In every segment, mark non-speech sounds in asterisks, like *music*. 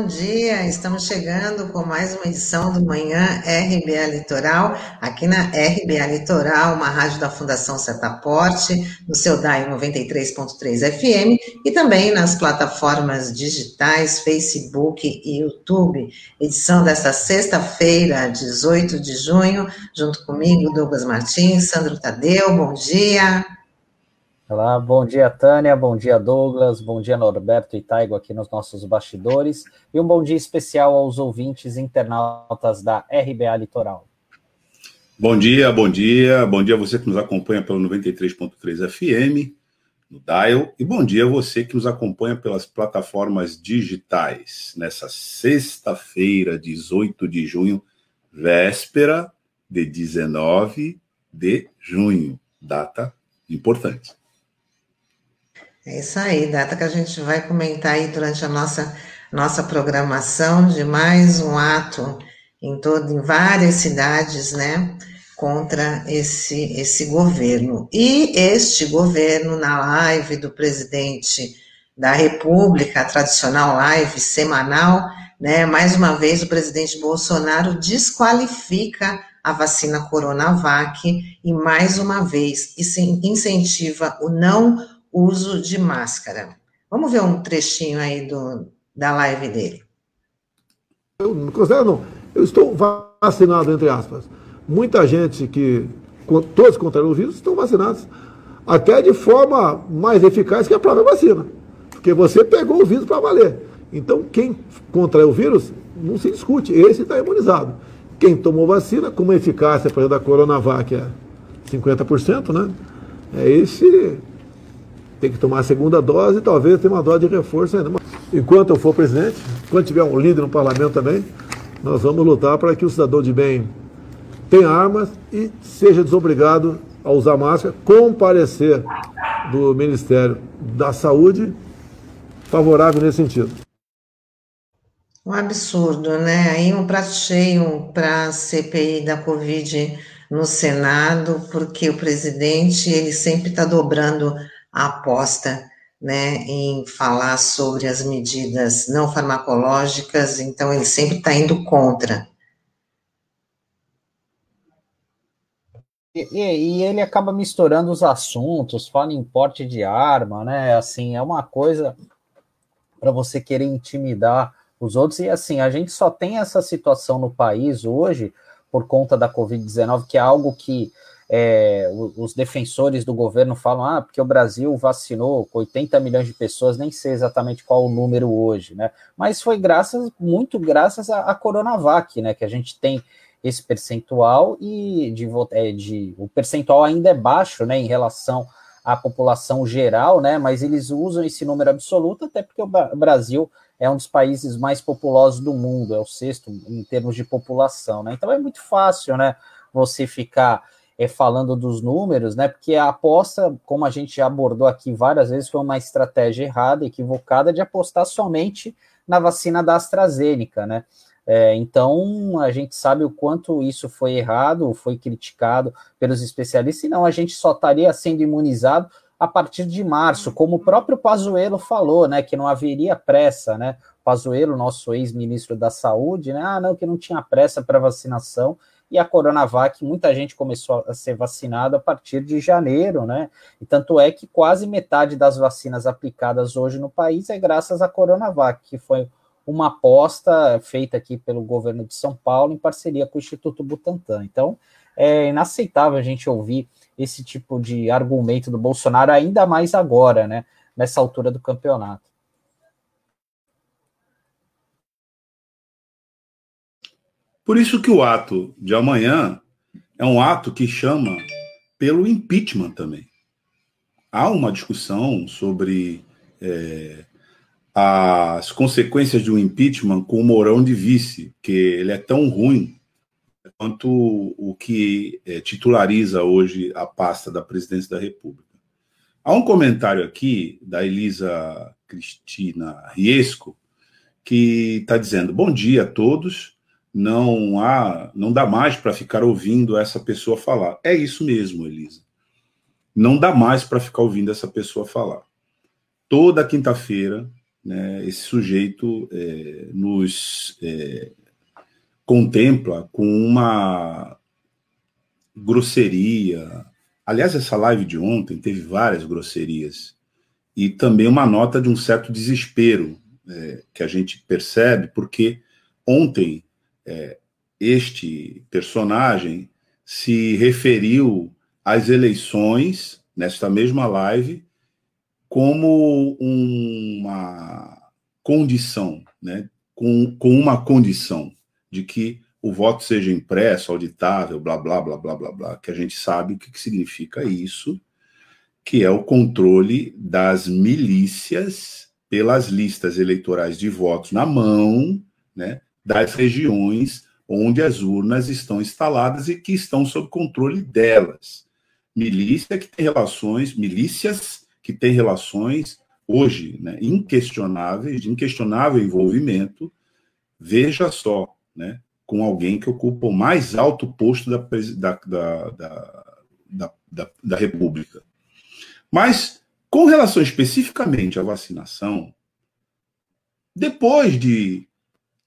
bom dia. Estamos chegando com mais uma edição do Manhã RBA Litoral, aqui na RBA Litoral, uma rádio da Fundação Setaporte, no seu DAI 93.3 FM e também nas plataformas digitais Facebook e YouTube. Edição desta sexta-feira, 18 de junho, junto comigo, Douglas Martins, Sandro Tadeu. Bom dia. Olá, bom dia, Tânia, bom dia, Douglas, bom dia, Norberto e Taigo aqui nos nossos bastidores, e um bom dia especial aos ouvintes internautas da RBA Litoral. Bom dia, bom dia, bom dia você que nos acompanha pelo 93.3 FM, no Dial, e bom dia você que nos acompanha pelas plataformas digitais, nessa sexta-feira, 18 de junho, véspera de 19 de junho, data importante. É isso aí, data que a gente vai comentar aí durante a nossa, nossa programação de mais um ato em todo, em várias cidades, né, contra esse, esse governo. E este governo, na live do presidente da República, a tradicional live semanal, né, mais uma vez o presidente Bolsonaro desqualifica a vacina Coronavac e mais uma vez incentiva o não uso de máscara. Vamos ver um trechinho aí do, da live dele. Eu não considero. Eu estou vacinado, entre aspas. Muita gente que, todos contraíram o vírus, estão vacinados. Até de forma mais eficaz que a própria vacina. Porque você pegou o vírus para valer. Então, quem contraiu o vírus, não se discute. Esse está imunizado. Quem tomou vacina, com uma eficácia, por exemplo, da Coronavac é 50%, né? É esse tem que tomar a segunda dose e talvez tenha uma dose de reforço ainda. Enquanto eu for presidente, quando tiver um líder no parlamento também, nós vamos lutar para que o cidadão de bem tenha armas e seja desobrigado a usar máscara, com parecer do Ministério da Saúde favorável nesse sentido. Um absurdo, né? Aí um prato cheio para a CPI da Covid no Senado, porque o presidente ele sempre está dobrando a aposta né, em falar sobre as medidas não farmacológicas, então ele sempre está indo contra. E, e, ele acaba misturando os assuntos, fala em porte de arma, né? Assim, é uma coisa para você querer intimidar os outros. E assim, a gente só tem essa situação no país hoje por conta da Covid-19, que é algo que é, os defensores do governo falam, ah, porque o Brasil vacinou 80 milhões de pessoas, nem sei exatamente qual o número hoje, né? Mas foi graças, muito graças à, à Coronavac, né? Que a gente tem esse percentual e de, é, de, o percentual ainda é baixo, né? Em relação à população geral, né? Mas eles usam esse número absoluto, até porque o Brasil é um dos países mais populosos do mundo, é o sexto em termos de população, né? Então é muito fácil, né? Você ficar é, falando dos números, né? Porque a aposta, como a gente já abordou aqui várias vezes, foi uma estratégia errada, equivocada, de apostar somente na vacina da AstraZeneca, né? É, então a gente sabe o quanto isso foi errado, foi criticado pelos especialistas, e não, a gente só estaria sendo imunizado a partir de março, como o próprio Pazuello falou, né? Que não haveria pressa, né? Pazuello, nosso ex-ministro da Saúde, né? Ah, não, que não tinha pressa para vacinação e a Coronavac, muita gente começou a ser vacinada a partir de janeiro, né? E tanto é que quase metade das vacinas aplicadas hoje no país é graças à Coronavac, que foi uma aposta feita aqui pelo governo de São Paulo em parceria com o Instituto Butantan. Então, é inaceitável a gente ouvir esse tipo de argumento do Bolsonaro, ainda mais agora, né? Nessa altura do campeonato. Por isso que o ato de amanhã é um ato que chama pelo impeachment também. Há uma discussão sobre é, as consequências de um impeachment com o Mourão de vice, que ele é tão ruim quanto o que é, titulariza hoje a pasta da presidência da República. Há um comentário aqui da Elisa Cristina Riesco que está dizendo: Bom dia a todos não há, não dá mais para ficar ouvindo essa pessoa falar. É isso mesmo, Elisa. Não dá mais para ficar ouvindo essa pessoa falar. Toda quinta-feira né, esse sujeito é, nos é, contempla com uma grosseria. Aliás, essa live de ontem teve várias grosserias e também uma nota de um certo desespero é, que a gente percebe, porque ontem é, este personagem se referiu às eleições, nesta mesma live, como uma condição, né? com, com uma condição de que o voto seja impresso, auditável, blá, blá, blá, blá, blá, blá, que a gente sabe o que, que significa isso, que é o controle das milícias pelas listas eleitorais de votos na mão, né, das regiões onde as urnas estão instaladas e que estão sob controle delas. Milícia que tem relações, milícias que têm relações hoje, né, inquestionáveis, de inquestionável envolvimento. Veja só, né, com alguém que ocupa o mais alto posto da, da, da, da, da República. Mas, com relação especificamente à vacinação, depois de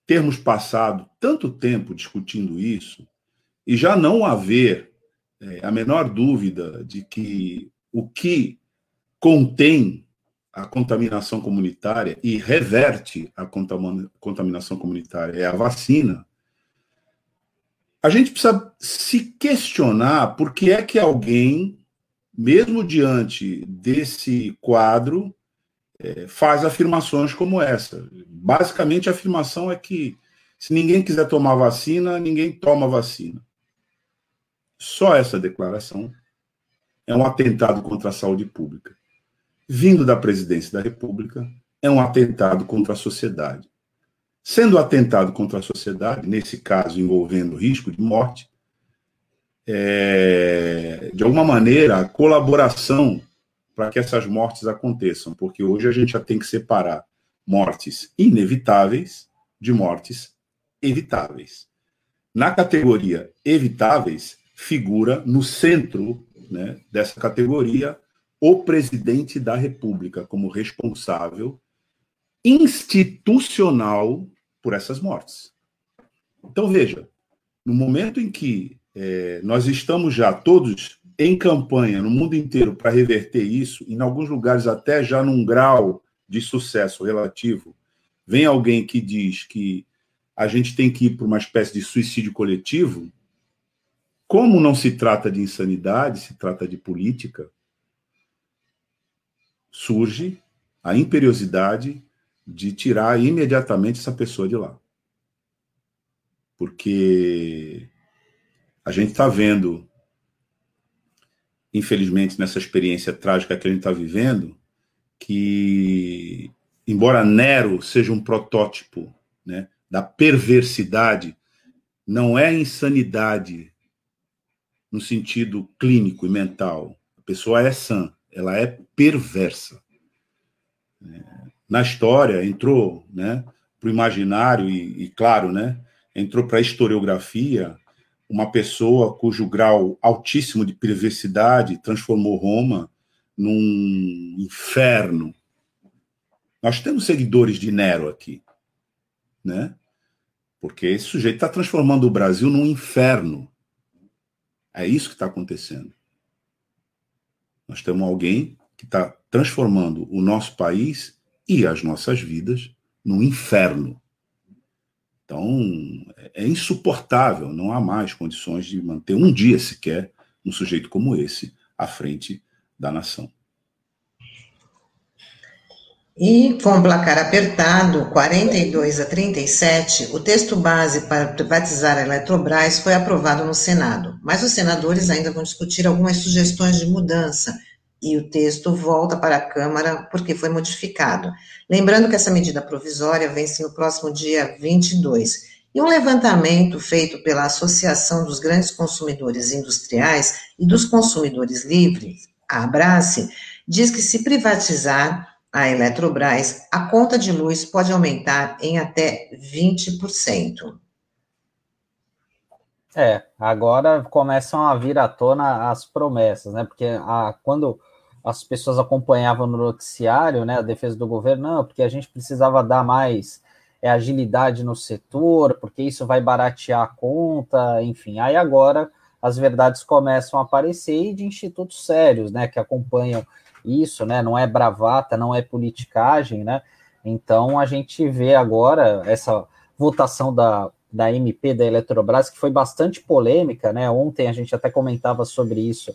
termos passado tanto tempo discutindo isso, e já não haver é, a menor dúvida de que o que contém a contaminação comunitária e reverte a contaminação comunitária é a vacina, a gente precisa se questionar por que é que alguém, mesmo diante desse quadro, é, faz afirmações como essa. Basicamente, a afirmação é que se ninguém quiser tomar vacina, ninguém toma vacina. Só essa declaração é um atentado contra a saúde pública. Vindo da presidência da República, é um atentado contra a sociedade. Sendo atentado contra a sociedade, nesse caso envolvendo risco de morte, é, de alguma maneira, a colaboração para que essas mortes aconteçam, porque hoje a gente já tem que separar mortes inevitáveis de mortes evitáveis. Na categoria evitáveis, figura no centro né, dessa categoria o presidente da República como responsável institucional por essas mortes. Então, veja, no momento em que é, nós estamos já todos em campanha no mundo inteiro para reverter isso, em alguns lugares até já num grau de sucesso relativo, vem alguém que diz que a gente tem que ir para uma espécie de suicídio coletivo, como não se trata de insanidade, se trata de política, surge a imperiosidade de tirar imediatamente essa pessoa de lá. Porque a gente está vendo, infelizmente, nessa experiência trágica que a gente está vivendo, que, embora Nero seja um protótipo né, da perversidade, não é insanidade no sentido clínico e mental. A pessoa é sã, ela é perversa. Na história, entrou né, para o imaginário e, e, claro, né, entrou para a historiografia uma pessoa cujo grau altíssimo de perversidade transformou Roma num inferno. Nós temos seguidores de Nero aqui, né? Porque esse sujeito está transformando o Brasil num inferno. É isso que está acontecendo. Nós temos alguém que está transformando o nosso país e as nossas vidas no inferno. Então, é insuportável, não há mais condições de manter um dia sequer um sujeito como esse à frente da nação. E com o placar apertado, 42 a 37, o texto base para privatizar a Eletrobras foi aprovado no Senado, mas os senadores ainda vão discutir algumas sugestões de mudança e o texto volta para a Câmara porque foi modificado. Lembrando que essa medida provisória vence no próximo dia 22. E um levantamento feito pela Associação dos Grandes Consumidores Industriais e dos Consumidores Livres, a Abrace, diz que se privatizar a Eletrobras, a conta de luz pode aumentar em até 20%. É, agora começam a vir à tona as promessas, né? Porque a, quando as pessoas acompanhavam no noticiário, né, a defesa do governo, não, porque a gente precisava dar mais é, agilidade no setor, porque isso vai baratear a conta, enfim. Aí agora as verdades começam a aparecer e de institutos sérios, né, que acompanham isso, né, não é bravata, não é politicagem, né, então a gente vê agora essa votação da, da MP da Eletrobras, que foi bastante polêmica, né? Ontem a gente até comentava sobre isso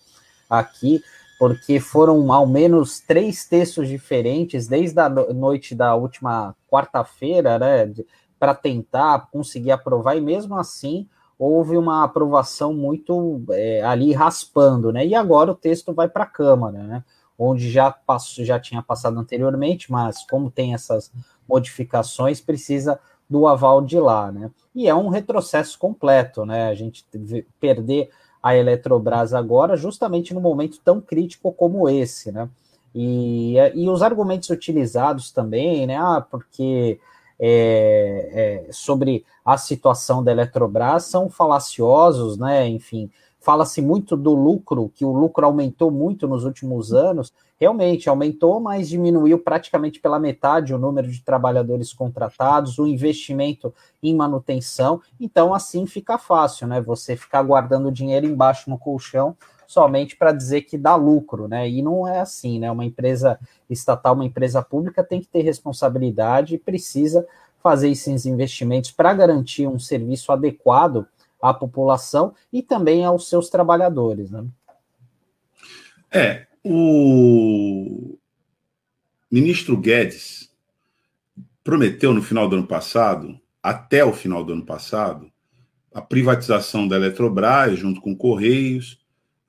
aqui, porque foram ao menos três textos diferentes desde a noite da última quarta-feira, né? Para tentar conseguir aprovar, e mesmo assim houve uma aprovação muito é, ali raspando, né? E agora o texto vai para a Câmara, né? Onde já passou, já tinha passado anteriormente, mas como tem essas modificações, precisa do aval de lá, né? E é um retrocesso completo, né? A gente perder a Eletrobras agora, justamente no momento tão crítico como esse, né? E, e os argumentos utilizados também, né? Ah, porque é, é, sobre a situação da Eletrobras são falaciosos, né? Enfim, fala-se muito do lucro, que o lucro aumentou muito nos últimos anos, realmente aumentou, mas diminuiu praticamente pela metade o número de trabalhadores contratados, o investimento em manutenção. Então, assim fica fácil, né? Você ficar guardando dinheiro embaixo no colchão somente para dizer que dá lucro, né? E não é assim, né? Uma empresa estatal, uma empresa pública tem que ter responsabilidade e precisa fazer esses investimentos para garantir um serviço adequado à população e também aos seus trabalhadores, né? É, o ministro Guedes prometeu no final do ano passado, até o final do ano passado, a privatização da Eletrobras, junto com Correios,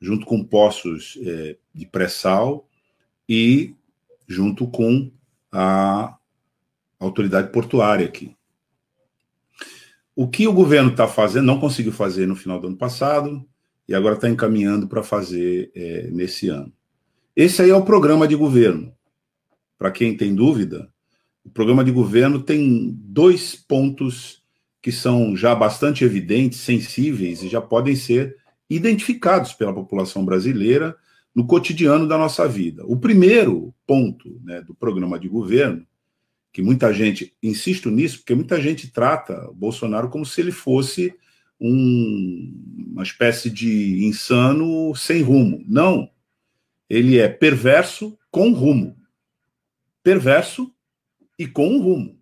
junto com postos é, de pré-sal e junto com a autoridade portuária aqui. O que o governo está fazendo, não conseguiu fazer no final do ano passado, e agora está encaminhando para fazer é, nesse ano. Esse aí é o programa de governo. Para quem tem dúvida, o programa de governo tem dois pontos que são já bastante evidentes, sensíveis e já podem ser identificados pela população brasileira no cotidiano da nossa vida. O primeiro ponto né, do programa de governo, que muita gente, insisto nisso, porque muita gente trata o Bolsonaro como se ele fosse um, uma espécie de insano sem rumo. Não ele é perverso com rumo. Perverso e com um rumo.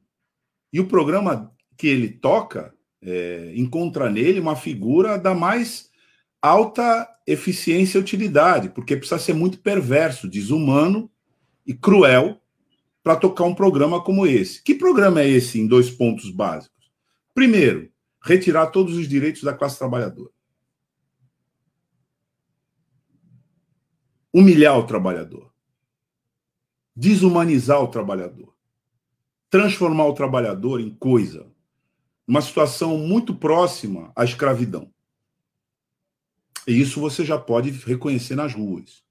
E o programa que ele toca é, encontra nele uma figura da mais alta eficiência e utilidade, porque precisa ser muito perverso, desumano e cruel para tocar um programa como esse. Que programa é esse em dois pontos básicos? Primeiro, retirar todos os direitos da classe trabalhadora. humilhar o trabalhador, desumanizar o trabalhador, transformar o trabalhador em coisa, uma situação muito próxima à escravidão. E isso você já pode reconhecer nas ruas,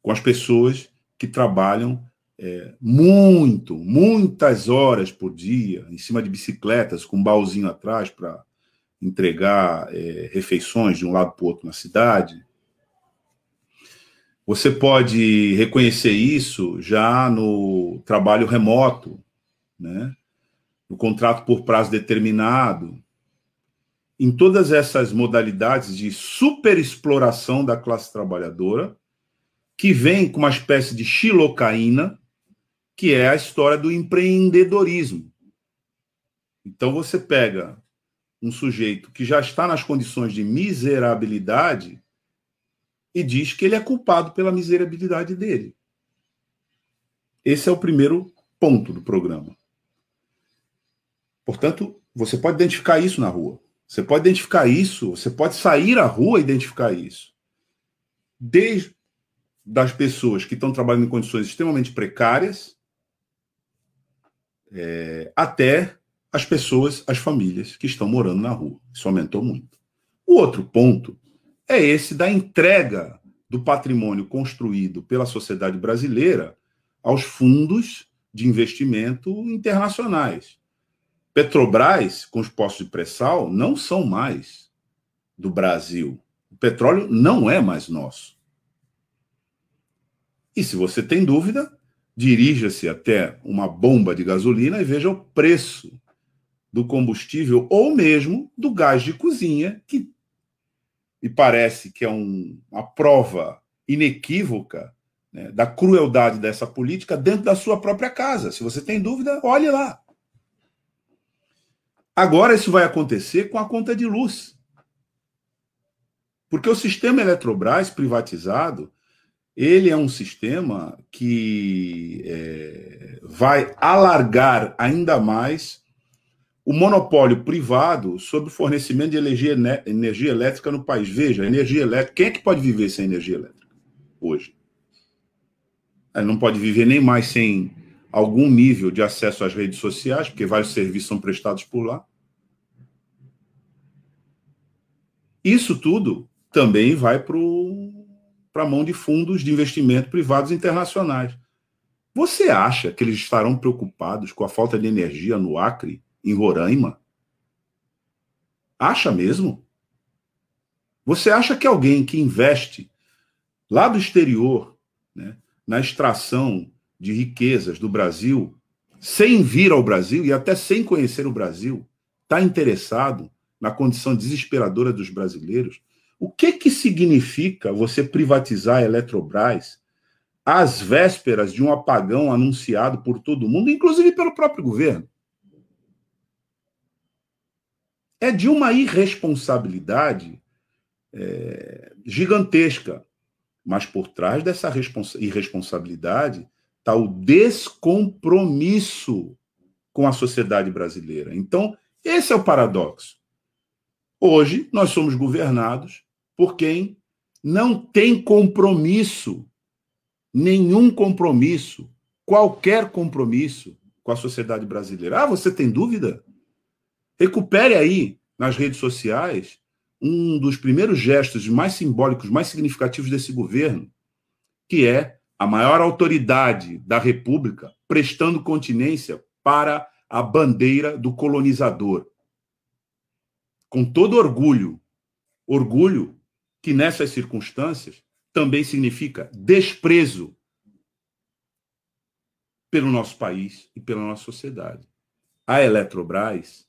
com as pessoas que trabalham é, muito, muitas horas por dia, em cima de bicicletas, com um baúzinho atrás para entregar é, refeições de um lado para o outro na cidade, você pode reconhecer isso já no trabalho remoto, né? no contrato por prazo determinado, em todas essas modalidades de superexploração da classe trabalhadora, que vem com uma espécie de xilocaína, que é a história do empreendedorismo. Então você pega um sujeito que já está nas condições de miserabilidade e diz que ele é culpado pela miserabilidade dele. Esse é o primeiro ponto do programa. Portanto, você pode identificar isso na rua. Você pode identificar isso, você pode sair à rua e identificar isso. Desde das pessoas que estão trabalhando em condições extremamente precárias, é, até as pessoas, as famílias que estão morando na rua. Isso aumentou muito. O outro ponto é esse da entrega do patrimônio construído pela sociedade brasileira aos fundos de investimento internacionais. Petrobras, com os postos de pré-sal, não são mais do Brasil. O petróleo não é mais nosso. E se você tem dúvida, dirija-se até uma bomba de gasolina e veja o preço do combustível ou mesmo do gás de cozinha, que me parece que é um, uma prova inequívoca né, da crueldade dessa política dentro da sua própria casa. Se você tem dúvida, olhe lá. Agora isso vai acontecer com a conta de luz. Porque o sistema Eletrobras privatizado, ele é um sistema que é, vai alargar ainda mais o monopólio privado sobre o fornecimento de energia, energia elétrica no país. Veja, energia elétrica, quem é que pode viver sem energia elétrica hoje? Ele não pode viver nem mais sem algum nível de acesso às redes sociais, porque vários serviços são prestados por lá. Isso tudo também vai para a mão de fundos de investimento privados internacionais. Você acha que eles estarão preocupados com a falta de energia no Acre, em Roraima? Acha mesmo? Você acha que alguém que investe lá do exterior, né, na extração de riquezas do Brasil, sem vir ao Brasil e até sem conhecer o Brasil, está interessado na condição desesperadora dos brasileiros? O que que significa você privatizar a Eletrobras às vésperas de um apagão anunciado por todo mundo, inclusive pelo próprio governo? É de uma irresponsabilidade é, gigantesca. Mas por trás dessa irresponsabilidade está o descompromisso com a sociedade brasileira. Então, esse é o paradoxo. Hoje, nós somos governados por quem não tem compromisso, nenhum compromisso, qualquer compromisso com a sociedade brasileira. Ah, você tem dúvida? Recupere aí nas redes sociais um dos primeiros gestos mais simbólicos, mais significativos desse governo, que é a maior autoridade da República prestando continência para a bandeira do colonizador. Com todo orgulho, orgulho que nessas circunstâncias também significa desprezo pelo nosso país e pela nossa sociedade. A Eletrobras,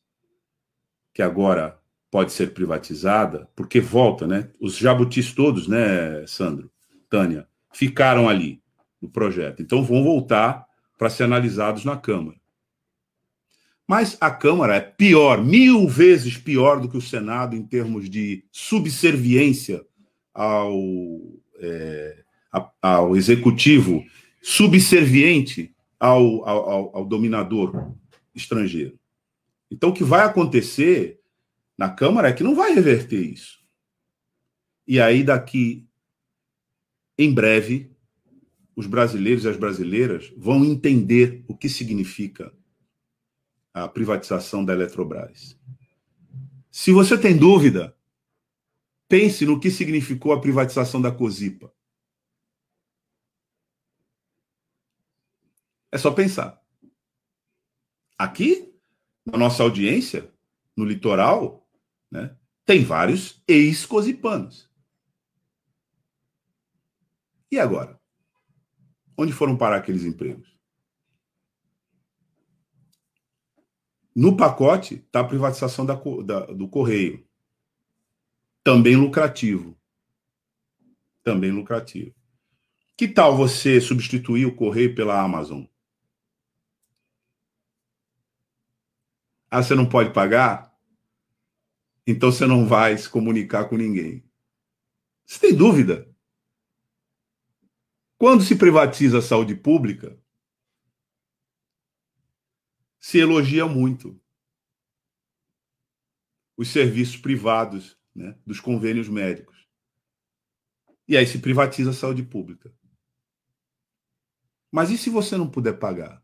que agora pode ser privatizada, porque volta, né? Os jabutis todos, né, Sandro, Tânia, ficaram ali no projeto. Então vão voltar para ser analisados na Câmara. Mas a Câmara é pior, mil vezes pior do que o Senado em termos de subserviência ao, é, ao executivo, subserviente ao, ao, ao dominador estrangeiro. Então, o que vai acontecer na Câmara é que não vai reverter isso. E aí, daqui, em breve, os brasileiros e as brasileiras vão entender o que significa a privatização da Eletrobras. Se você tem dúvida, pense no que significou a privatização da Cosipa. É só pensar. Aqui, na nossa audiência, no litoral, né, tem vários ex-cosipanos. E agora? Onde foram parar aqueles empregos? No pacote está a privatização da, da, do Correio. Também lucrativo. Também lucrativo. Que tal você substituir o Correio pela Amazon? Ah, você não pode pagar? Então você não vai se comunicar com ninguém. Você tem dúvida? Quando se privatiza a saúde pública, se elogia muito os serviços privados né, dos convênios médicos. E aí se privatiza a saúde pública. Mas e se você não puder pagar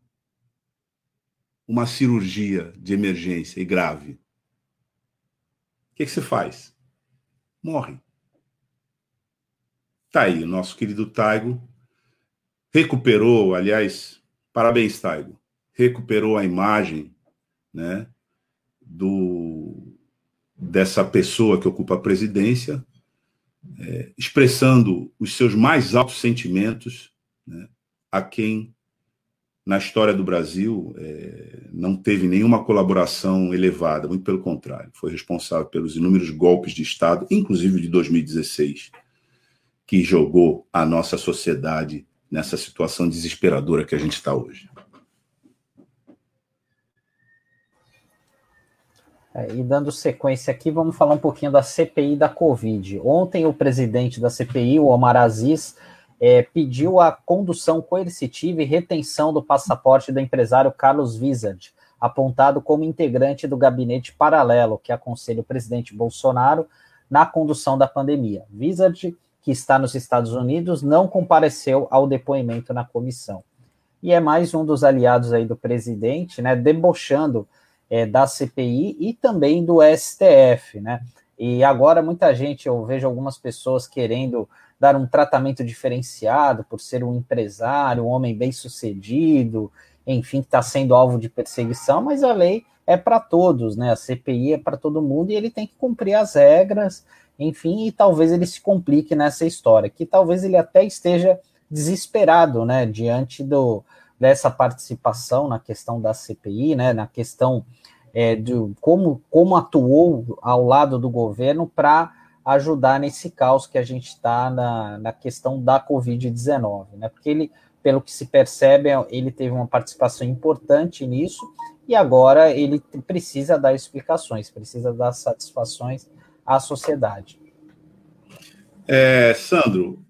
uma cirurgia de emergência e grave? O que, que você faz? Morre. Tá aí, o nosso querido Taigo recuperou, aliás, parabéns, Taigo recuperou a imagem né, do, dessa pessoa que ocupa a presidência, é, expressando os seus mais altos sentimentos né, a quem, na história do Brasil, é, não teve nenhuma colaboração elevada, muito pelo contrário, foi responsável pelos inúmeros golpes de Estado, inclusive de 2016, que jogou a nossa sociedade nessa situação desesperadora que a gente está hoje. E dando sequência aqui, vamos falar um pouquinho da CPI da Covid. Ontem, o presidente da CPI, o Omar Aziz, é, pediu a condução coercitiva e retenção do passaporte do empresário Carlos Wizard, apontado como integrante do gabinete paralelo que aconselha o presidente Bolsonaro na condução da pandemia. Wizard, que está nos Estados Unidos, não compareceu ao depoimento na comissão. E é mais um dos aliados aí do presidente, né, debochando é, da CPI e também do STF, né? E agora muita gente, eu vejo algumas pessoas querendo dar um tratamento diferenciado por ser um empresário, um homem bem sucedido, enfim, que está sendo alvo de perseguição, mas a lei é para todos, né? A CPI é para todo mundo e ele tem que cumprir as regras, enfim, e talvez ele se complique nessa história, que talvez ele até esteja desesperado, né, diante do, dessa participação na questão da CPI, né, na questão é, de como, como atuou ao lado do governo para ajudar nesse caos que a gente está na, na questão da Covid-19, né, porque ele, pelo que se percebe, ele teve uma participação importante nisso e agora ele precisa dar explicações, precisa dar satisfações à sociedade. É, Sandro,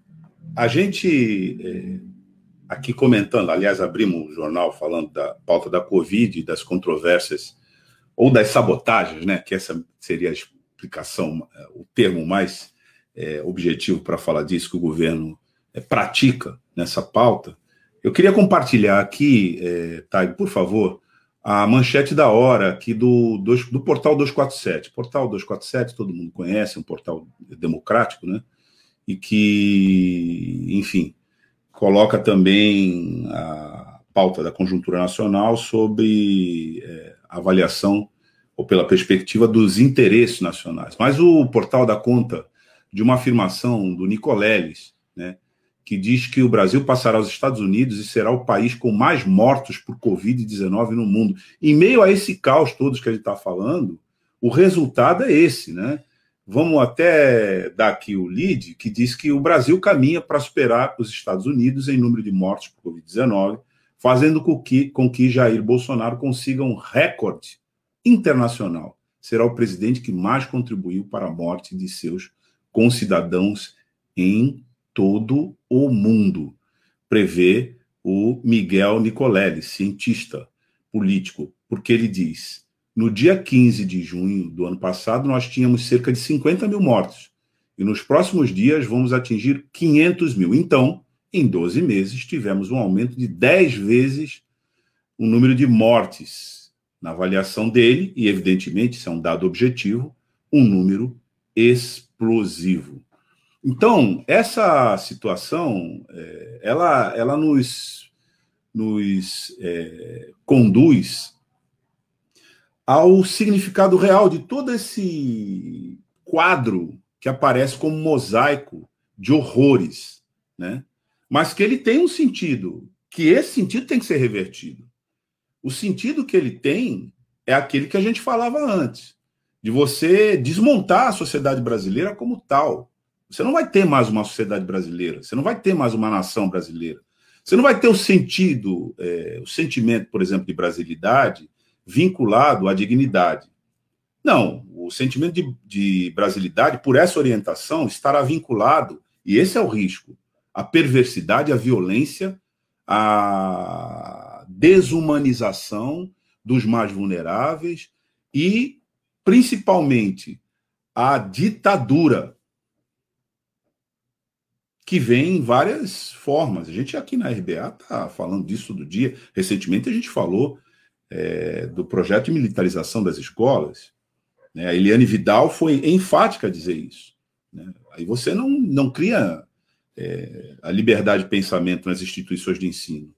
a gente é aqui comentando, aliás, abrimos um jornal falando da pauta da Covid, das controvérsias, ou das sabotagens, né? Que essa seria a explicação, o termo mais é, objetivo para falar disso que o governo é, pratica nessa pauta. Eu queria compartilhar aqui, é, Thay, por favor, a manchete da hora aqui do, do, do portal 247. Portal 247, todo mundo conhece, é um portal democrático, né? E que, enfim, coloca também a pauta da conjuntura nacional sobre é, avaliação ou pela perspectiva dos interesses nacionais. Mas o portal dá conta de uma afirmação do Nicoleles, né, que diz que o Brasil passará aos Estados Unidos e será o país com mais mortos por Covid-19 no mundo. Em meio a esse caos todo que a gente está falando, o resultado é esse, né? Vamos até dar aqui o lead, que diz que o Brasil caminha para superar os Estados Unidos em número de mortes por Covid-19, fazendo com que, com que Jair Bolsonaro consiga um recorde internacional. Será o presidente que mais contribuiu para a morte de seus concidadãos em todo o mundo. Prevê o Miguel Nicolelli, cientista político, porque ele diz: no dia 15 de junho do ano passado, nós tínhamos cerca de 50 mil mortos. E nos próximos dias vamos atingir 500 mil. Então, em 12 meses, tivemos um aumento de 10 vezes o número de mortes. Na avaliação dele, e evidentemente, isso é um dado objetivo, um número explosivo. Então, essa situação, é, ela, ela nos, nos é, conduz ao significado real de todo esse quadro que aparece como mosaico de horrores, né? Mas que ele tem um sentido, que esse sentido tem que ser revertido. O sentido que ele tem é aquele que a gente falava antes, de você desmontar a sociedade brasileira como tal. Você não vai ter mais uma sociedade brasileira, você não vai ter mais uma nação brasileira. Você não vai ter o sentido, é, o sentimento, por exemplo, de brasilidade vinculado à dignidade. Não, o sentimento de, de brasilidade, por essa orientação, estará vinculado, e esse é o risco, à perversidade, à violência, à desumanização dos mais vulneráveis e, principalmente, à ditadura, que vem em várias formas. A gente aqui na RBA está falando disso todo dia. Recentemente a gente falou é, do projeto de militarização das escolas, né, a Eliane Vidal foi enfática a dizer isso. Né? Aí você não, não cria é, a liberdade de pensamento nas instituições de ensino.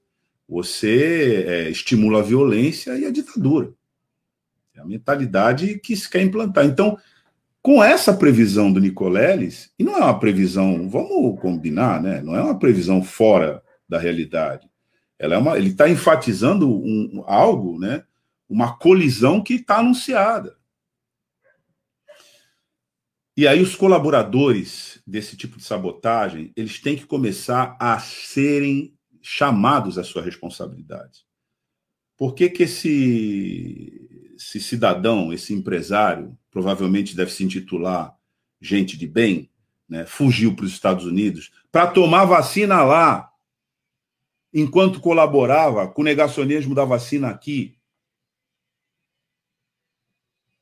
Você é, estimula a violência e a ditadura. É a mentalidade que se quer implantar. Então, com essa previsão do Nicoleles, e não é uma previsão, vamos combinar, né? não é uma previsão fora da realidade. Ela é uma, ele está enfatizando um, algo, né, uma colisão que está anunciada. E aí os colaboradores desse tipo de sabotagem, eles têm que começar a serem chamados à sua responsabilidade. Por que, que esse, esse cidadão, esse empresário, provavelmente deve se intitular gente de bem, né, fugiu para os Estados Unidos para tomar vacina lá, enquanto colaborava com o negacionismo da vacina aqui?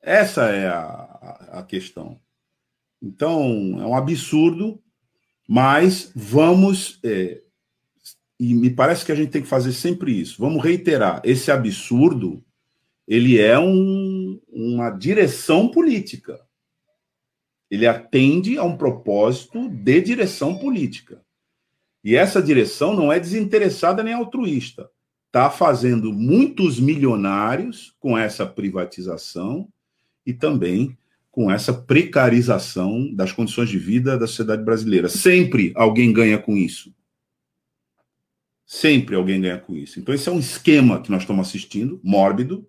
Essa é a, a questão. Então, é um absurdo, mas vamos. É, e me parece que a gente tem que fazer sempre isso. Vamos reiterar: esse absurdo ele é um, uma direção política. Ele atende a um propósito de direção política. E essa direção não é desinteressada nem altruísta. Está fazendo muitos milionários com essa privatização e também com essa precarização das condições de vida da sociedade brasileira. Sempre alguém ganha com isso. Sempre alguém ganha com isso. Então, esse é um esquema que nós estamos assistindo, mórbido,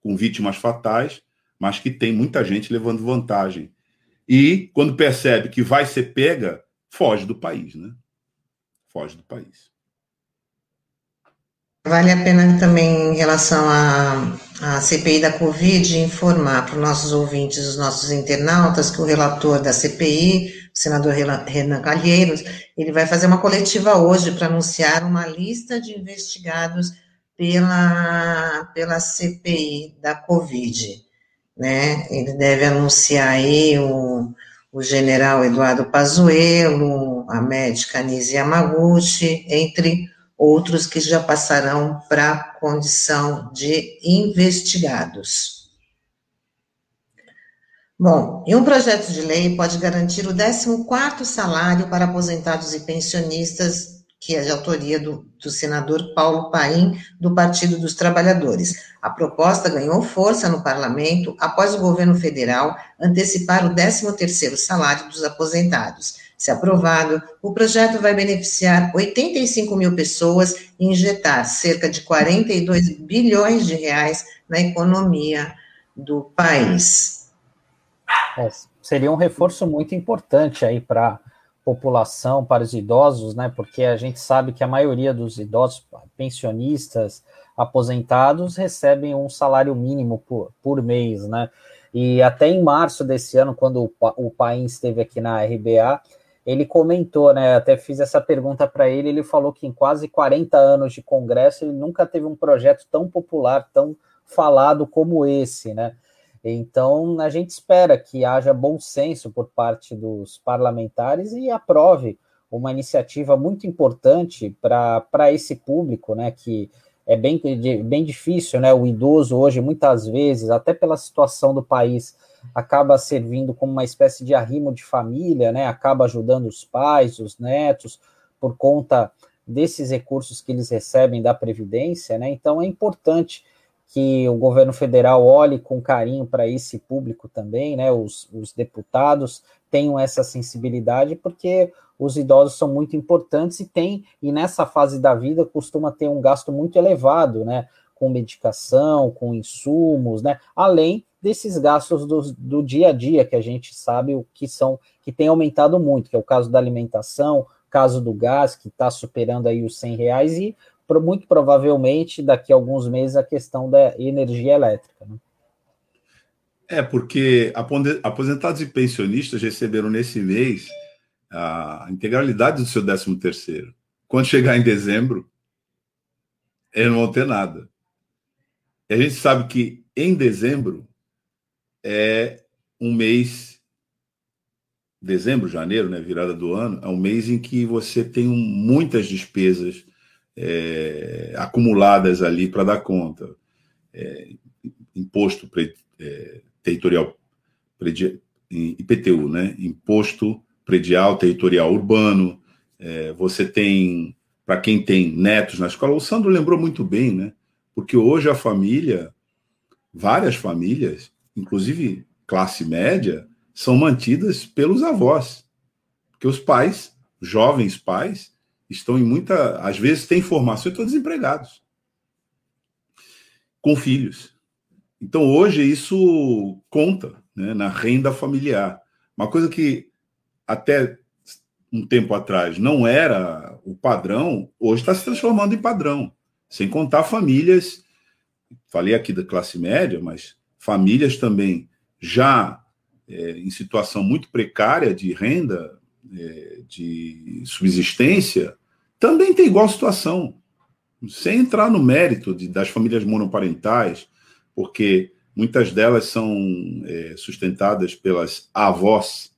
com vítimas fatais, mas que tem muita gente levando vantagem. E, quando percebe que vai ser pega, foge do país, né? Foge do país. Vale a pena também, em relação à, à CPI da Covid, informar para os nossos ouvintes, os nossos internautas, que o relator da CPI, o senador Renan Calheiros, ele vai fazer uma coletiva hoje para anunciar uma lista de investigados pela, pela CPI da Covid. Né? Ele deve anunciar aí o, o general Eduardo Pazuello, a médica Anise Yamaguchi, entre outros que já passarão para a condição de investigados. Bom, e um projeto de lei pode garantir o 14º salário para aposentados e pensionistas, que é de autoria do, do senador Paulo Paim, do Partido dos Trabalhadores. A proposta ganhou força no parlamento após o governo federal antecipar o 13º salário dos aposentados. Se aprovado, o projeto vai beneficiar 85 mil pessoas e injetar cerca de 42 bilhões de reais na economia do país. É, seria um reforço muito importante aí para população, para os idosos, né? Porque a gente sabe que a maioria dos idosos, pensionistas, aposentados, recebem um salário mínimo por, por mês, né? E até em março desse ano, quando o, o país esteve aqui na RBA, ele comentou, né? Até fiz essa pergunta para ele. Ele falou que em quase 40 anos de Congresso ele nunca teve um projeto tão popular, tão falado como esse, né? Então a gente espera que haja bom senso por parte dos parlamentares e aprove uma iniciativa muito importante para esse público, né? Que é bem, bem difícil, né? O idoso hoje, muitas vezes, até pela situação do país, acaba servindo como uma espécie de arrimo de família, né? Acaba ajudando os pais, os netos, por conta desses recursos que eles recebem da Previdência, né? Então é importante que o governo federal olhe com carinho para esse público também, né? Os, os deputados tenham essa sensibilidade, porque os idosos são muito importantes e tem, e nessa fase da vida costuma ter um gasto muito elevado, né? Com medicação, com insumos, né? Além desses gastos do, do dia a dia que a gente sabe o que são, que tem aumentado muito, que é o caso da alimentação, caso do gás, que está superando aí os 100 reais, e muito provavelmente daqui a alguns meses a questão da energia elétrica. Né? É, porque aposentados e pensionistas receberam nesse mês a integralidade do seu 13 terceiro. Quando chegar em dezembro, eles não vão ter nada. E a gente sabe que em dezembro é um mês, dezembro, janeiro, né, virada do ano, é um mês em que você tem muitas despesas é, acumuladas ali para dar conta. É, imposto pre, é, territorial, predi, IPTU, né? Imposto predial territorial urbano. É, você tem, para quem tem netos na escola, o Sandro lembrou muito bem, né? Porque hoje a família, várias famílias, inclusive classe média, são mantidas pelos avós. Porque os pais, jovens pais, estão em muita. Às vezes têm formação e estão desempregados. Com filhos. Então, hoje, isso conta né, na renda familiar. Uma coisa que até um tempo atrás não era o padrão, hoje está se transformando em padrão. Sem contar famílias, falei aqui da classe média, mas famílias também já é, em situação muito precária de renda, é, de subsistência, também tem igual situação. Sem entrar no mérito de, das famílias monoparentais, porque muitas delas são é, sustentadas pelas avós.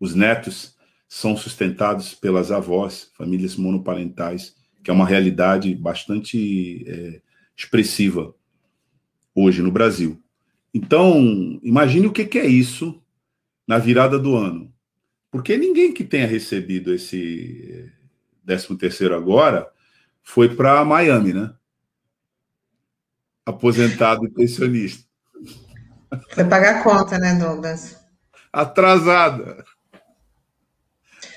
Os netos são sustentados pelas avós, famílias monoparentais, que é uma realidade bastante é, expressiva hoje no Brasil. Então, imagine o que, que é isso na virada do ano. Porque ninguém que tenha recebido esse 13 terceiro agora foi para Miami, né? aposentado e pensionista. Foi pagar a conta, né, Douglas? Atrasada.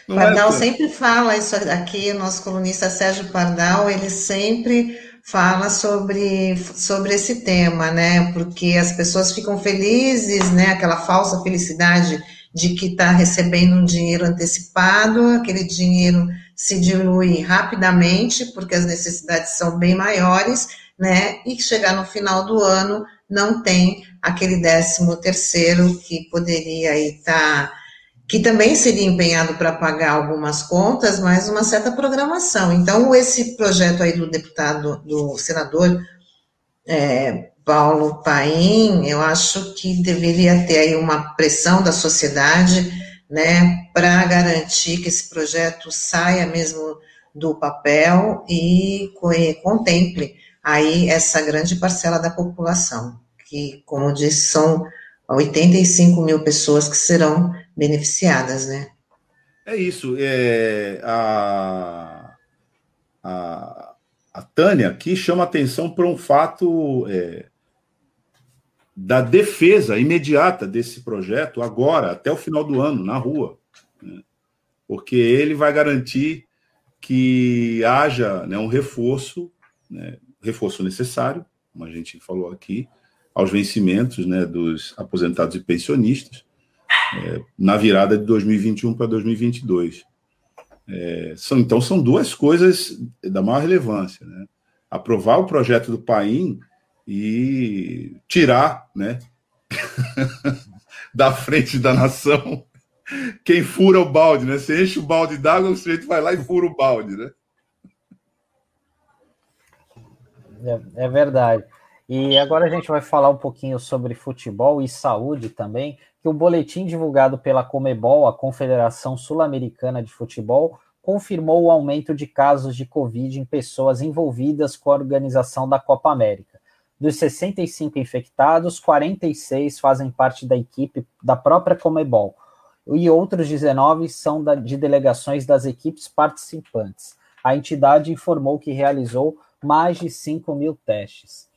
Não Pardal é sempre fala isso aqui, o nosso colunista Sérgio Pardal, ele sempre fala sobre, sobre esse tema, né? Porque as pessoas ficam felizes, né? Aquela falsa felicidade de que está recebendo um dinheiro antecipado, aquele dinheiro se dilui rapidamente, porque as necessidades são bem maiores, né? E chegar no final do ano não tem aquele décimo terceiro que poderia estar, tá, que também seria empenhado para pagar algumas contas, mas uma certa programação. Então, esse projeto aí do deputado, do senador é, Paulo Paim, eu acho que deveria ter aí uma pressão da sociedade, né, para garantir que esse projeto saia mesmo do papel e contemple aí essa grande parcela da população, que, como disse, são 85 mil pessoas que serão beneficiadas, né? É isso. É, a, a, a Tânia aqui chama atenção para um fato é, da defesa imediata desse projeto agora, até o final do ano, na rua. Né? Porque ele vai garantir que haja né, um reforço né, reforço necessário, como a gente falou aqui, aos vencimentos né, dos aposentados e pensionistas é, na virada de 2021 para 2022. É, são, então, são duas coisas da maior relevância. Né? Aprovar o projeto do PAIM e tirar né, *laughs* da frente da nação quem fura o balde. Né? Você enche o balde d'água, o sujeito vai lá e fura o balde. Né? É, é, verdade. E agora a gente vai falar um pouquinho sobre futebol e saúde também, que o boletim divulgado pela Comebol, a Confederação Sul-Americana de Futebol, confirmou o aumento de casos de Covid em pessoas envolvidas com a organização da Copa América. Dos 65 infectados, 46 fazem parte da equipe da própria Comebol, e outros 19 são de delegações das equipes participantes. A entidade informou que realizou mais de 5 mil testes.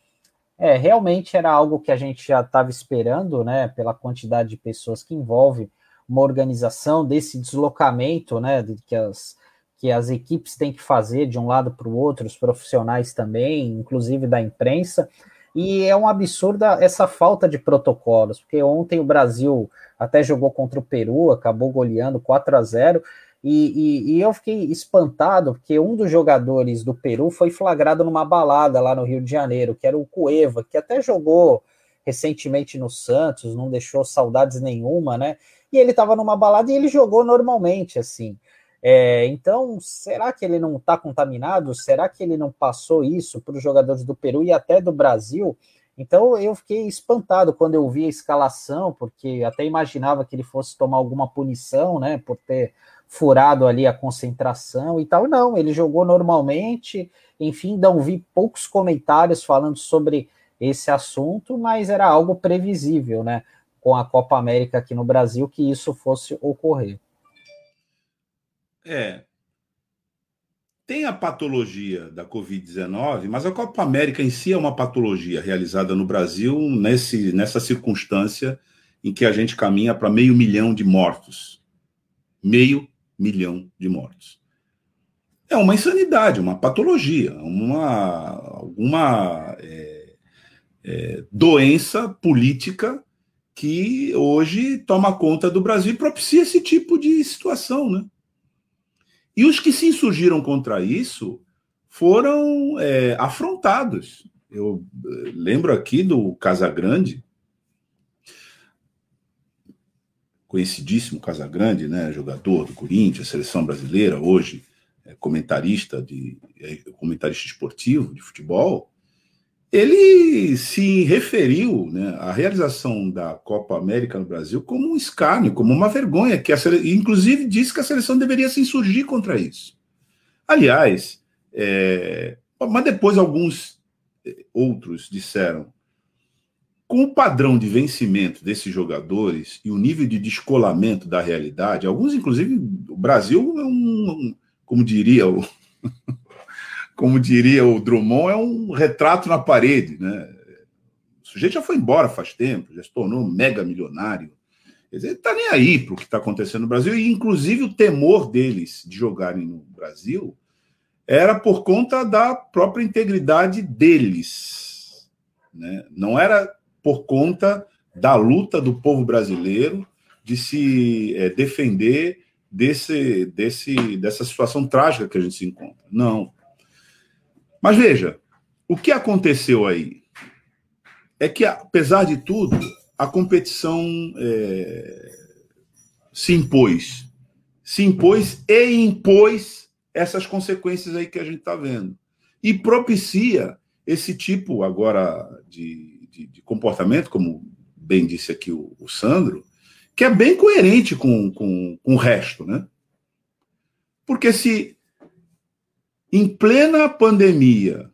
É, realmente era algo que a gente já estava esperando, né, pela quantidade de pessoas que envolve uma organização desse deslocamento, né, que as, que as equipes têm que fazer de um lado para o outro, os profissionais também, inclusive da imprensa, e é um absurdo essa falta de protocolos, porque ontem o Brasil até jogou contra o Peru, acabou goleando 4 a 0 e, e, e, eu fiquei espantado porque um dos jogadores do Peru foi flagrado numa balada lá no Rio de Janeiro, que era o Cueva, que até jogou recentemente no Santos, não deixou saudades nenhuma, né? E ele estava numa balada e ele jogou normalmente, assim. É, então, será que ele não está contaminado? Será que ele não passou isso para os jogadores do Peru e até do Brasil? Então eu fiquei espantado quando eu vi a escalação, porque até imaginava que ele fosse tomar alguma punição, né, por ter furado ali a concentração e tal. Não, ele jogou normalmente. Enfim, não vi poucos comentários falando sobre esse assunto, mas era algo previsível, né? Com a Copa América aqui no Brasil, que isso fosse ocorrer. É. Tem a patologia da Covid-19, mas a Copa América em si é uma patologia realizada no Brasil nesse, nessa circunstância em que a gente caminha para meio milhão de mortos. Meio milhão de mortos. É uma insanidade, uma patologia, uma, alguma é, é, doença política que hoje toma conta do Brasil e propicia esse tipo de situação, né? E os que se insurgiram contra isso foram é, afrontados. Eu eh, lembro aqui do Casagrande, conhecidíssimo Casagrande, né, jogador do Corinthians, seleção brasileira, hoje é comentarista de é comentarista esportivo de futebol. Ele se referiu né, à realização da Copa América no Brasil como um escárnio, como uma vergonha, que sele... inclusive disse que a seleção deveria se insurgir contra isso. Aliás, é... mas depois alguns eh, outros disseram com o padrão de vencimento desses jogadores e o nível de descolamento da realidade, alguns, inclusive, o Brasil é um, como diria o, como diria o Drummond, é um retrato na parede, né? O sujeito já foi embora faz tempo, já se tornou mega milionário. Ele está nem aí para o que está acontecendo no Brasil, e inclusive o temor deles de jogarem no Brasil era por conta da própria integridade deles. Né? Não era por conta da luta do povo brasileiro de se é, defender desse, desse, dessa situação trágica que a gente se encontra. Não. Mas veja, o que aconteceu aí é que, apesar de tudo, a competição é, se impôs. Se impôs e impôs essas consequências aí que a gente está vendo. E propicia esse tipo agora de de, de comportamento, como bem disse aqui o, o, Sandro, que é bem coerente com, com, com o resto, né? Porque se em plena pandemia,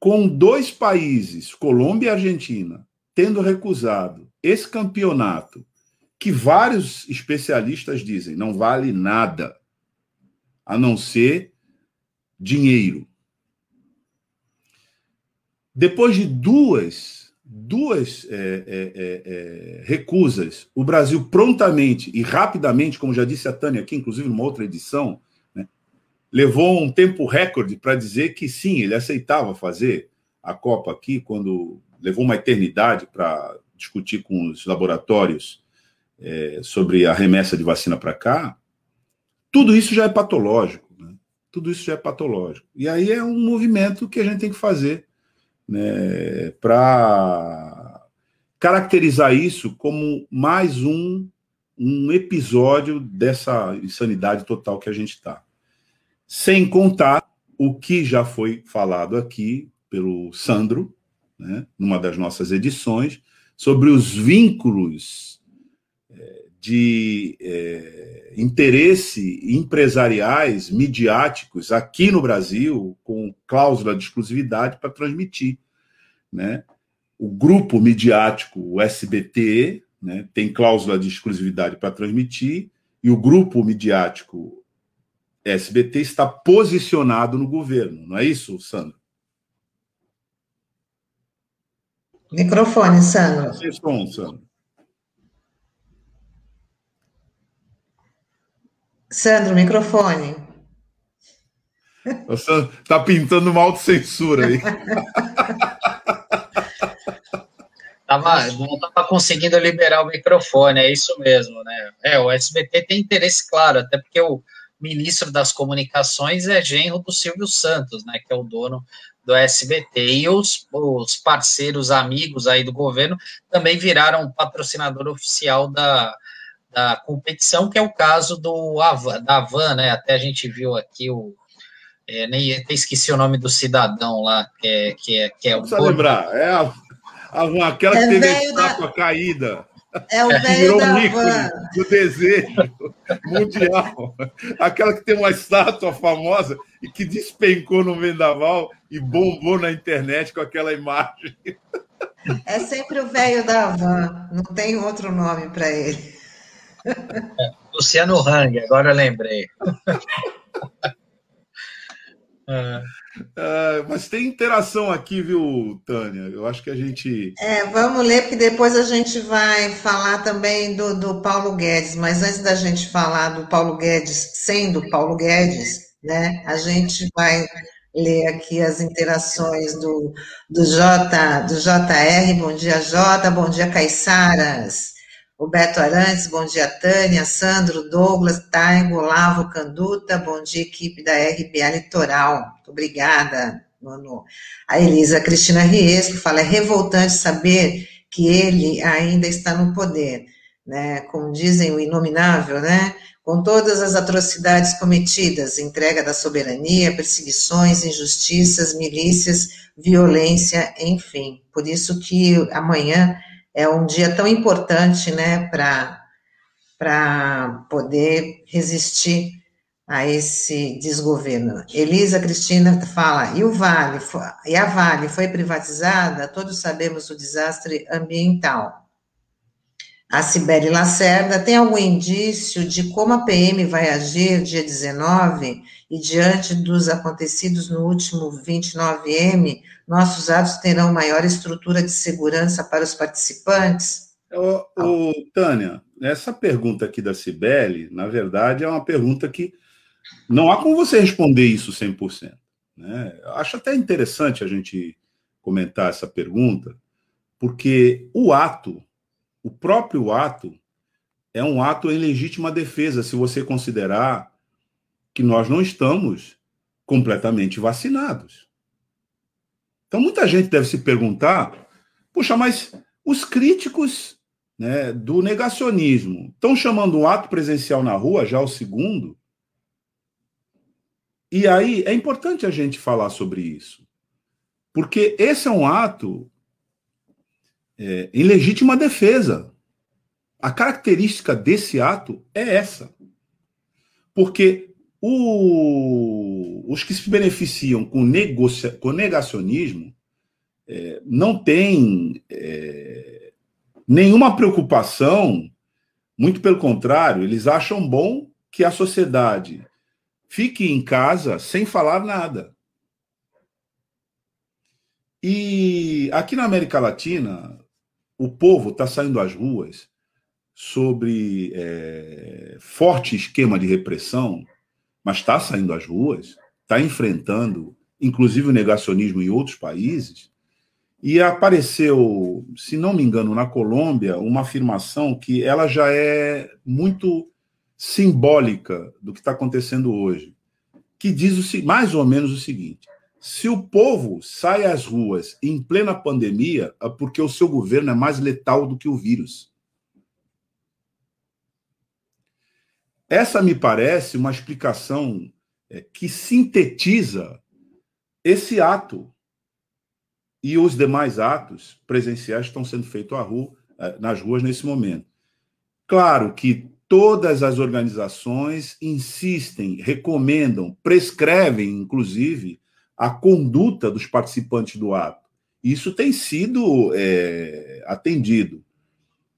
com dois países, Colômbia e Argentina, tendo recusado esse campeonato, que vários especialistas dizem não vale nada, a não ser dinheiro. Depois de duas duas é, é, é, é, recusas, o Brasil prontamente e rapidamente, como já disse a Tânia aqui, inclusive numa outra edição, levou um tempo recorde para dizer que sim, ele aceitava fazer a Copa aqui, quando levou uma eternidade para discutir com os laboratórios é, sobre a remessa de vacina para cá. Tudo isso já é patológico. Né? Tudo isso já é patológico. E aí é um movimento que a gente tem que fazer né, para caracterizar isso como mais um, um episódio dessa insanidade total que a gente está. Sem contar o que já foi falado aqui pelo Sandro, né, numa das nossas edições, sobre os vínculos é, de é, interesse empresariais, midiáticos aqui no Brasil, com cláusula de exclusividade para transmitir. Né? O grupo midiático, o SBT, né, tem cláusula de exclusividade para transmitir, e o grupo midiático SBT está posicionado no governo, não é isso, Sandro? Microfone, Sandro. Som, Sandro. Sandro, microfone. O Sandro está pintando uma autocensura aí. Tava, não estava conseguindo liberar o microfone, é isso mesmo, né? É, o SBT tem interesse claro, até porque o ministro das comunicações é genro do Silvio Santos, né? Que é o dono do SBT. E os, os parceiros, amigos aí do governo também viraram patrocinador oficial da, da competição, que é o caso do Avan, da Avan, né? Até a gente viu aqui o. É, nem até esqueci o nome do cidadão lá, que é, que é, que é o. Precisa lembrar, é a aquela é que teve a estátua da... caída. É o velho da van. do desejo mundial. Aquela que tem uma estátua famosa e que despencou no vendaval e bombou na internet com aquela imagem. É sempre o velho da van, não tem outro nome para ele. É, Luciano Hang, agora lembrei. *laughs* É. É, mas tem interação aqui, viu, Tânia? Eu acho que a gente. É, vamos ler, porque depois a gente vai falar também do, do Paulo Guedes. Mas antes da gente falar do Paulo Guedes sendo Paulo Guedes, né, a gente vai ler aqui as interações do, do, J, do JR. Bom dia, J. Bom dia, Caiçaras. O Beto Arantes, bom dia, Tânia, Sandro, Douglas, Taigo, Lavo, Canduta, bom dia, equipe da RBA Litoral. Muito obrigada, Manu. A Elisa Cristina Riesco fala, é revoltante saber que ele ainda está no poder, né? Como dizem o inominável, né? Com todas as atrocidades cometidas, entrega da soberania, perseguições, injustiças, milícias, violência, enfim. Por isso que amanhã é um dia tão importante, né, para poder resistir a esse desgoverno. Elisa Cristina fala, e o Vale, e a Vale foi privatizada, todos sabemos o desastre ambiental. A Sibeli Lacerda, tem algum indício de como a PM vai agir dia 19 e diante dos acontecidos no último 29M, nossos atos terão maior estrutura de segurança para os participantes? O, o, Tânia, essa pergunta aqui da Cibele, na verdade, é uma pergunta que não há como você responder isso 100%. Né? Acho até interessante a gente comentar essa pergunta, porque o ato, o próprio ato, é um ato em legítima defesa, se você considerar que nós não estamos completamente vacinados. Então, muita gente deve se perguntar: puxa, mas os críticos né, do negacionismo estão chamando um ato presencial na rua, já o segundo. E aí é importante a gente falar sobre isso, porque esse é um ato é, em legítima defesa. A característica desse ato é essa. Porque o, os que se beneficiam com, negocia, com negacionismo é, não têm é, nenhuma preocupação, muito pelo contrário, eles acham bom que a sociedade fique em casa sem falar nada. E aqui na América Latina, o povo está saindo às ruas sobre é, forte esquema de repressão mas está saindo às ruas, está enfrentando, inclusive o negacionismo em outros países, e apareceu, se não me engano, na Colômbia, uma afirmação que ela já é muito simbólica do que está acontecendo hoje, que diz o, mais ou menos o seguinte: se o povo sai às ruas em plena pandemia, é porque o seu governo é mais letal do que o vírus. Essa me parece uma explicação é, que sintetiza esse ato e os demais atos presenciais estão sendo feitos rua, é, nas ruas nesse momento. Claro que todas as organizações insistem, recomendam, prescrevem, inclusive, a conduta dos participantes do ato. Isso tem sido é, atendido.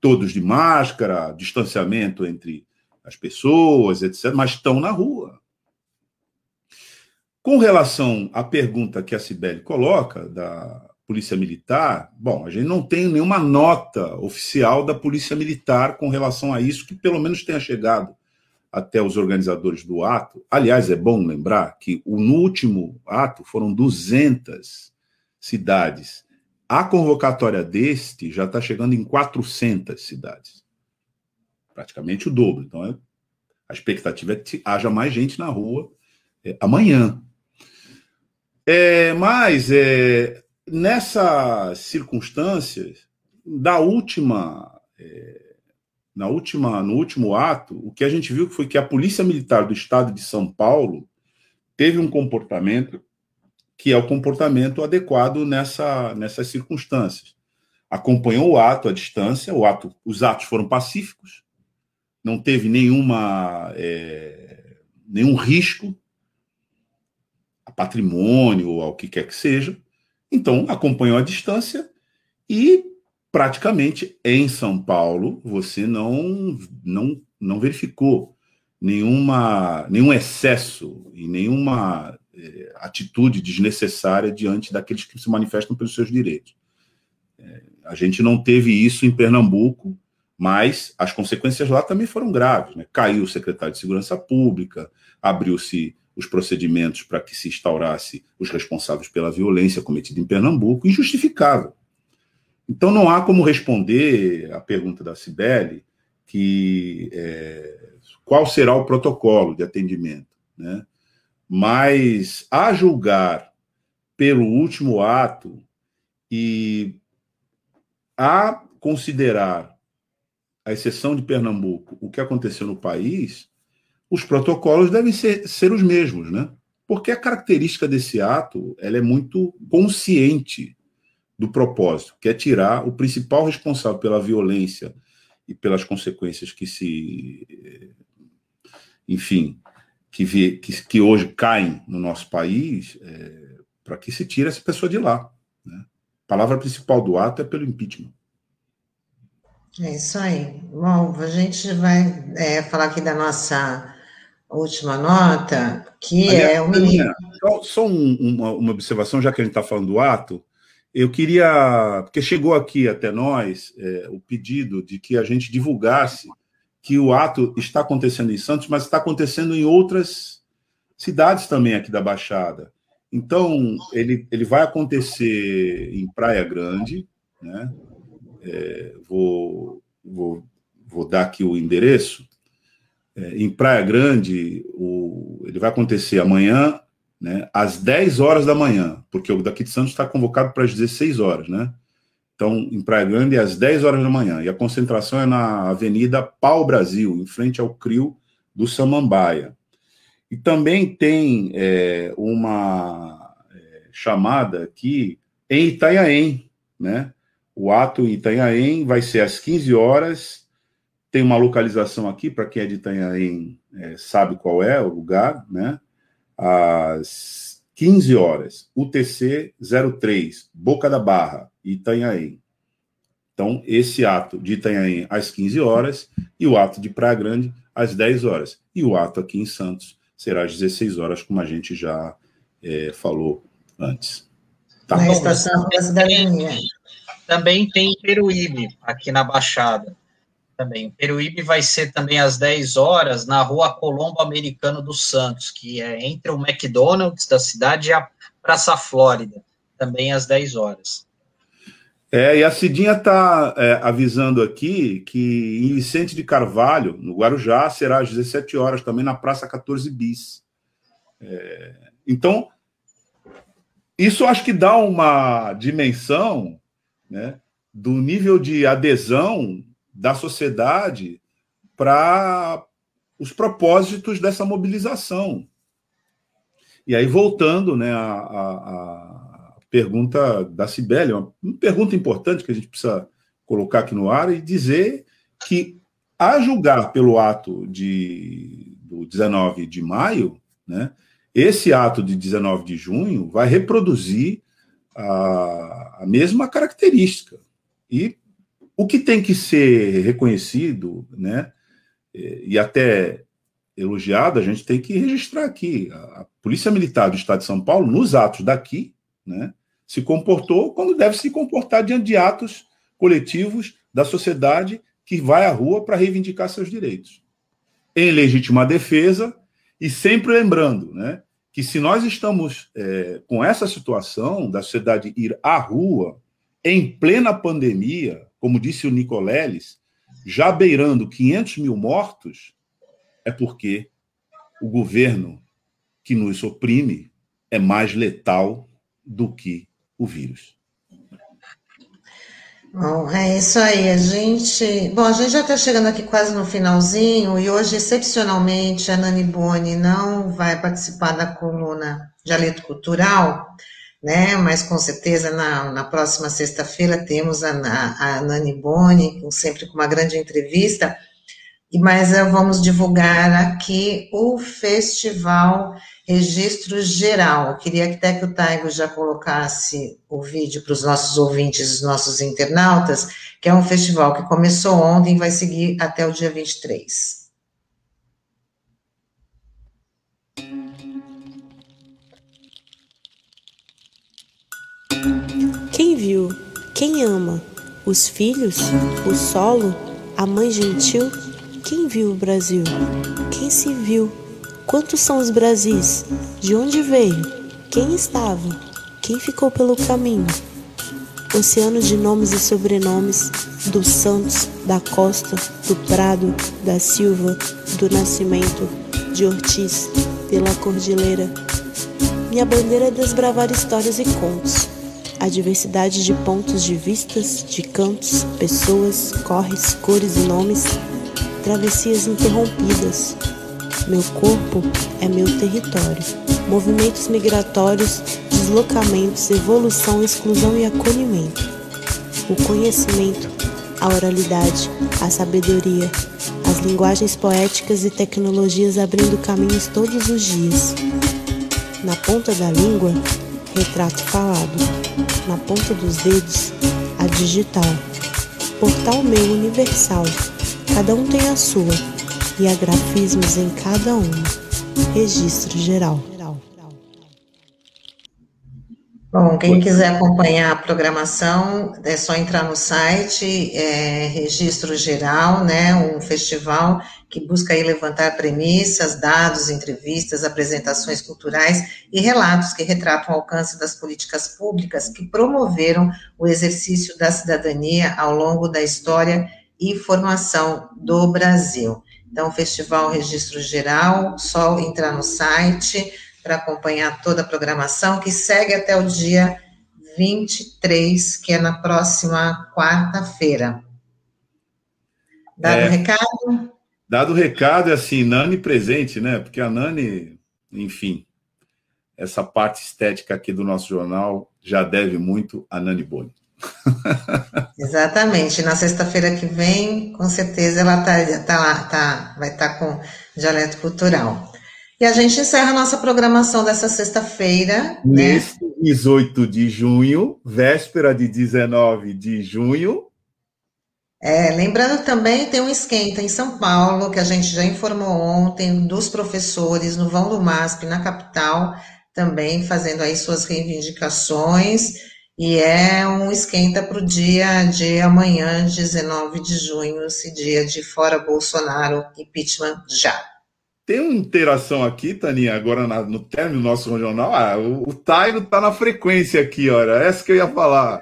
Todos de máscara, distanciamento entre as pessoas, etc., mas estão na rua. Com relação à pergunta que a Cibele coloca, da Polícia Militar, bom, a gente não tem nenhuma nota oficial da Polícia Militar com relação a isso, que pelo menos tenha chegado até os organizadores do ato. Aliás, é bom lembrar que no último ato foram 200 cidades. A convocatória deste já está chegando em 400 cidades praticamente o dobro. Então, é, a expectativa é que haja mais gente na rua é, amanhã. É, mas, é, nessas circunstâncias, da última, é, na última, no último ato, o que a gente viu foi que a Polícia Militar do Estado de São Paulo teve um comportamento que é o comportamento adequado nessa, nessas circunstâncias. Acompanhou o ato à distância, o ato, os atos foram pacíficos, não teve nenhuma, é, nenhum risco a patrimônio ou ao que quer que seja. Então, acompanhou a distância e praticamente em São Paulo você não, não, não verificou nenhuma, nenhum excesso e nenhuma é, atitude desnecessária diante daqueles que se manifestam pelos seus direitos. É, a gente não teve isso em Pernambuco, mas as consequências lá também foram graves. Né? Caiu o secretário de Segurança Pública, abriu-se os procedimentos para que se instaurasse os responsáveis pela violência cometida em Pernambuco, injustificável. Então não há como responder a pergunta da Cibele que é, qual será o protocolo de atendimento, né? Mas a julgar pelo último ato e a considerar a exceção de Pernambuco, o que aconteceu no país, os protocolos devem ser, ser os mesmos, né? Porque a característica desse ato ela é muito consciente do propósito, que é tirar o principal responsável pela violência e pelas consequências que se, enfim, que, vi, que, que hoje caem no nosso país, é, para que se tire essa pessoa de lá. Né? A palavra principal do ato é pelo impeachment. É isso aí. Bom, a gente vai é, falar aqui da nossa última nota, que Aliás, é o menino. Só, só um, uma, uma, observação, já que a gente está falando do ato, eu queria, porque chegou aqui até nós é, o pedido de que a gente divulgasse que o ato está acontecendo em Santos, mas está acontecendo em outras cidades também aqui da Baixada. Então, ele, ele vai acontecer em Praia Grande, né? É, vou, vou, vou dar aqui o endereço. É, em Praia Grande, o, ele vai acontecer amanhã, né, às 10 horas da manhã, porque o daqui de Santos está convocado para as 16 horas, né? Então, em Praia Grande, é às 10 horas da manhã. E a concentração é na Avenida Pau Brasil, em frente ao CRIO do Samambaia. E também tem é, uma é, chamada aqui em Itanhaém, né? O ato em Itanhaém vai ser às 15 horas. Tem uma localização aqui, para quem é de Itanhaém é, sabe qual é o lugar, né? Às 15 horas, UTC 03, Boca da Barra, Itanhaém. Então, esse ato de Itanhaém às 15 horas e o ato de Praia Grande às 10 horas. E o ato aqui em Santos será às 16 horas, como a gente já é, falou antes. Tá? Na estação da cidadania. Também tem Peruíbe, aqui na Baixada. Também. Peruíbe vai ser também às 10 horas na rua Colombo Americano dos Santos, que é entre o McDonald's da cidade e a Praça Flórida, também às 10 horas. É, e a Cidinha está é, avisando aqui que em Vicente de Carvalho, no Guarujá, será às 17 horas, também na Praça 14 Bis. É, então, isso acho que dá uma dimensão né, do nível de adesão da sociedade para os propósitos dessa mobilização. E aí, voltando né, a, a, a pergunta da uma, uma pergunta importante que a gente precisa colocar aqui no ar e dizer que, a julgar pelo ato de, do 19 de maio, né, esse ato de 19 de junho vai reproduzir a, a mesma característica. E o que tem que ser reconhecido, né, e até elogiado, a gente tem que registrar aqui. A Polícia Militar do Estado de São Paulo, nos atos daqui, né, se comportou como deve se comportar diante de atos coletivos da sociedade que vai à rua para reivindicar seus direitos. Em legítima defesa e sempre lembrando, né, que se nós estamos é, com essa situação da sociedade ir à rua em plena pandemia, como disse o Nicoleles, já beirando 500 mil mortos, é porque o governo que nos oprime é mais letal do que o vírus. Bom, é isso aí. A gente. Bom, a gente já está chegando aqui quase no finalzinho e hoje, excepcionalmente, a Nani Boni não vai participar da coluna de Alento Cultural, né? Mas com certeza na, na próxima sexta-feira temos a, a, Nani Boni, sempre com uma grande entrevista. Mas vamos divulgar aqui o festival registro geral. Eu queria até que o Taigo já colocasse o vídeo para os nossos ouvintes, os nossos internautas, que é um festival que começou ontem e vai seguir até o dia 23. Viu? Quem ama? Os filhos? O solo? A mãe gentil? Quem viu o Brasil? Quem se viu? Quantos são os Brasis? De onde veio? Quem estava? Quem ficou pelo caminho? Oceano de nomes e sobrenomes, dos Santos, da Costa, do Prado, da Silva, do Nascimento, de Ortiz, pela Cordilheira. Minha bandeira é desbravar histórias e contos. A diversidade de pontos de vistas, de cantos, pessoas, corres, cores e nomes, travessias interrompidas. Meu corpo é meu território. Movimentos migratórios, deslocamentos, evolução, exclusão e acolhimento. O conhecimento, a oralidade, a sabedoria, as linguagens poéticas e tecnologias abrindo caminhos todos os dias. Na ponta da língua, retrato falado. Na ponta dos dedos, a digital. Portal meu universal. Cada um tem a sua, e há grafismos em cada um. Registro geral. Bom, quem quiser acompanhar a programação, é só entrar no site, é, Registro Geral, né, um festival que busca levantar premissas, dados, entrevistas, apresentações culturais e relatos que retratam o alcance das políticas públicas que promoveram o exercício da cidadania ao longo da história e formação do Brasil. Então, Festival Registro Geral, só entrar no site, para acompanhar toda a programação, que segue até o dia 23, que é na próxima quarta-feira. Dado o é, recado? Dado o recado, é assim, Nani presente, né? Porque a Nani, enfim, essa parte estética aqui do nosso jornal já deve muito a Nani Boni. *laughs* Exatamente. Na sexta-feira que vem, com certeza ela tá, tá lá, tá, vai estar tá com dialeto cultural. E a gente encerra a nossa programação dessa sexta-feira. Nesse né? 18 de junho, véspera de 19 de junho. É, lembrando também, tem um esquenta em São Paulo, que a gente já informou ontem, dos professores no vão do MASP, na capital, também fazendo aí suas reivindicações. E é um esquenta para o dia de amanhã, 19 de junho, esse dia de fora Bolsonaro, impeachment já. Tem uma interação aqui, Taninha, agora na, no término nosso jornal. Ah, o, o Tairo está na frequência aqui, olha. Essa que eu ia falar.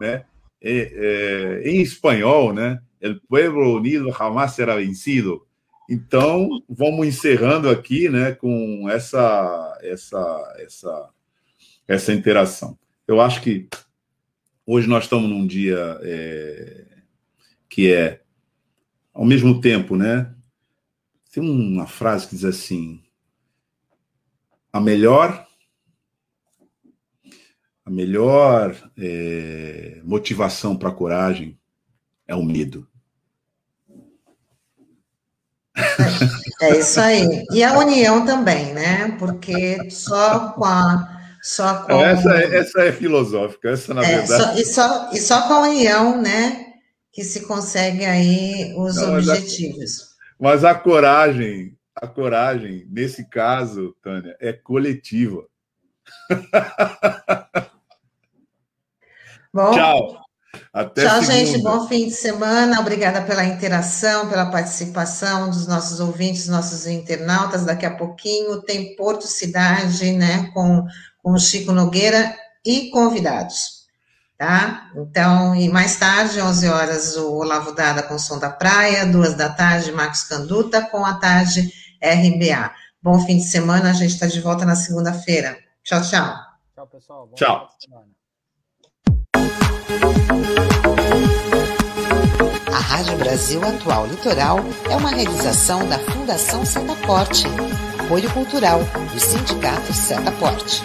Né? É, em espanhol, né? El pueblo unido jamás será vencido. Então, vamos encerrando aqui, né, com essa, essa, essa, essa interação. Eu acho que hoje nós estamos num dia é, que é, ao mesmo tempo, né, tem uma frase que diz assim: a melhor a melhor é, motivação para a coragem é o medo. *laughs* É isso aí. E a união também, né? Porque só com a. Só com... Essa, é, essa é filosófica, essa na é, verdade. Só, e, só, e só com a união, né? Que se consegue aí os Não, objetivos. Mas a coragem, a coragem, nesse caso, Tânia, é coletiva. *laughs* Bom, Tchau. Até Tchau, segunda. gente. Bom fim de semana. Obrigada pela interação, pela participação dos nossos ouvintes, nossos internautas. Daqui a pouquinho tem Porto Cidade, né, com, com o Chico Nogueira e convidados tá? Então, e mais tarde, 11 horas, o Olavo Dada com o Som da Praia, duas da tarde, Marcos Canduta com a tarde RBA. Bom fim de semana, a gente está de volta na segunda-feira. Tchau, tchau. Tchau, pessoal. Bom tchau. A Rádio Brasil Atual Litoral é uma realização da Fundação Setaporte, apoio cultural do Sindicato Setaporte.